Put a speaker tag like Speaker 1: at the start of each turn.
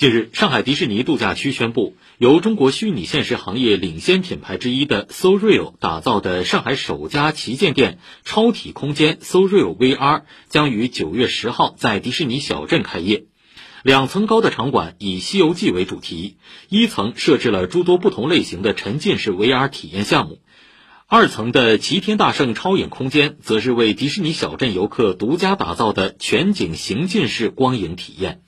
Speaker 1: 近日，上海迪士尼度假区宣布，由中国虚拟现实行业领先品牌之一的 SoReal 打造的上海首家旗舰店超体空间 SoReal VR 将于九月十号在迪士尼小镇开业。两层高的场馆以《西游记》为主题，一层设置了诸多不同类型的沉浸式 VR 体验项目，二层的齐天大圣超影空间则是为迪士尼小镇游客独家打造的全景行进式光影体验。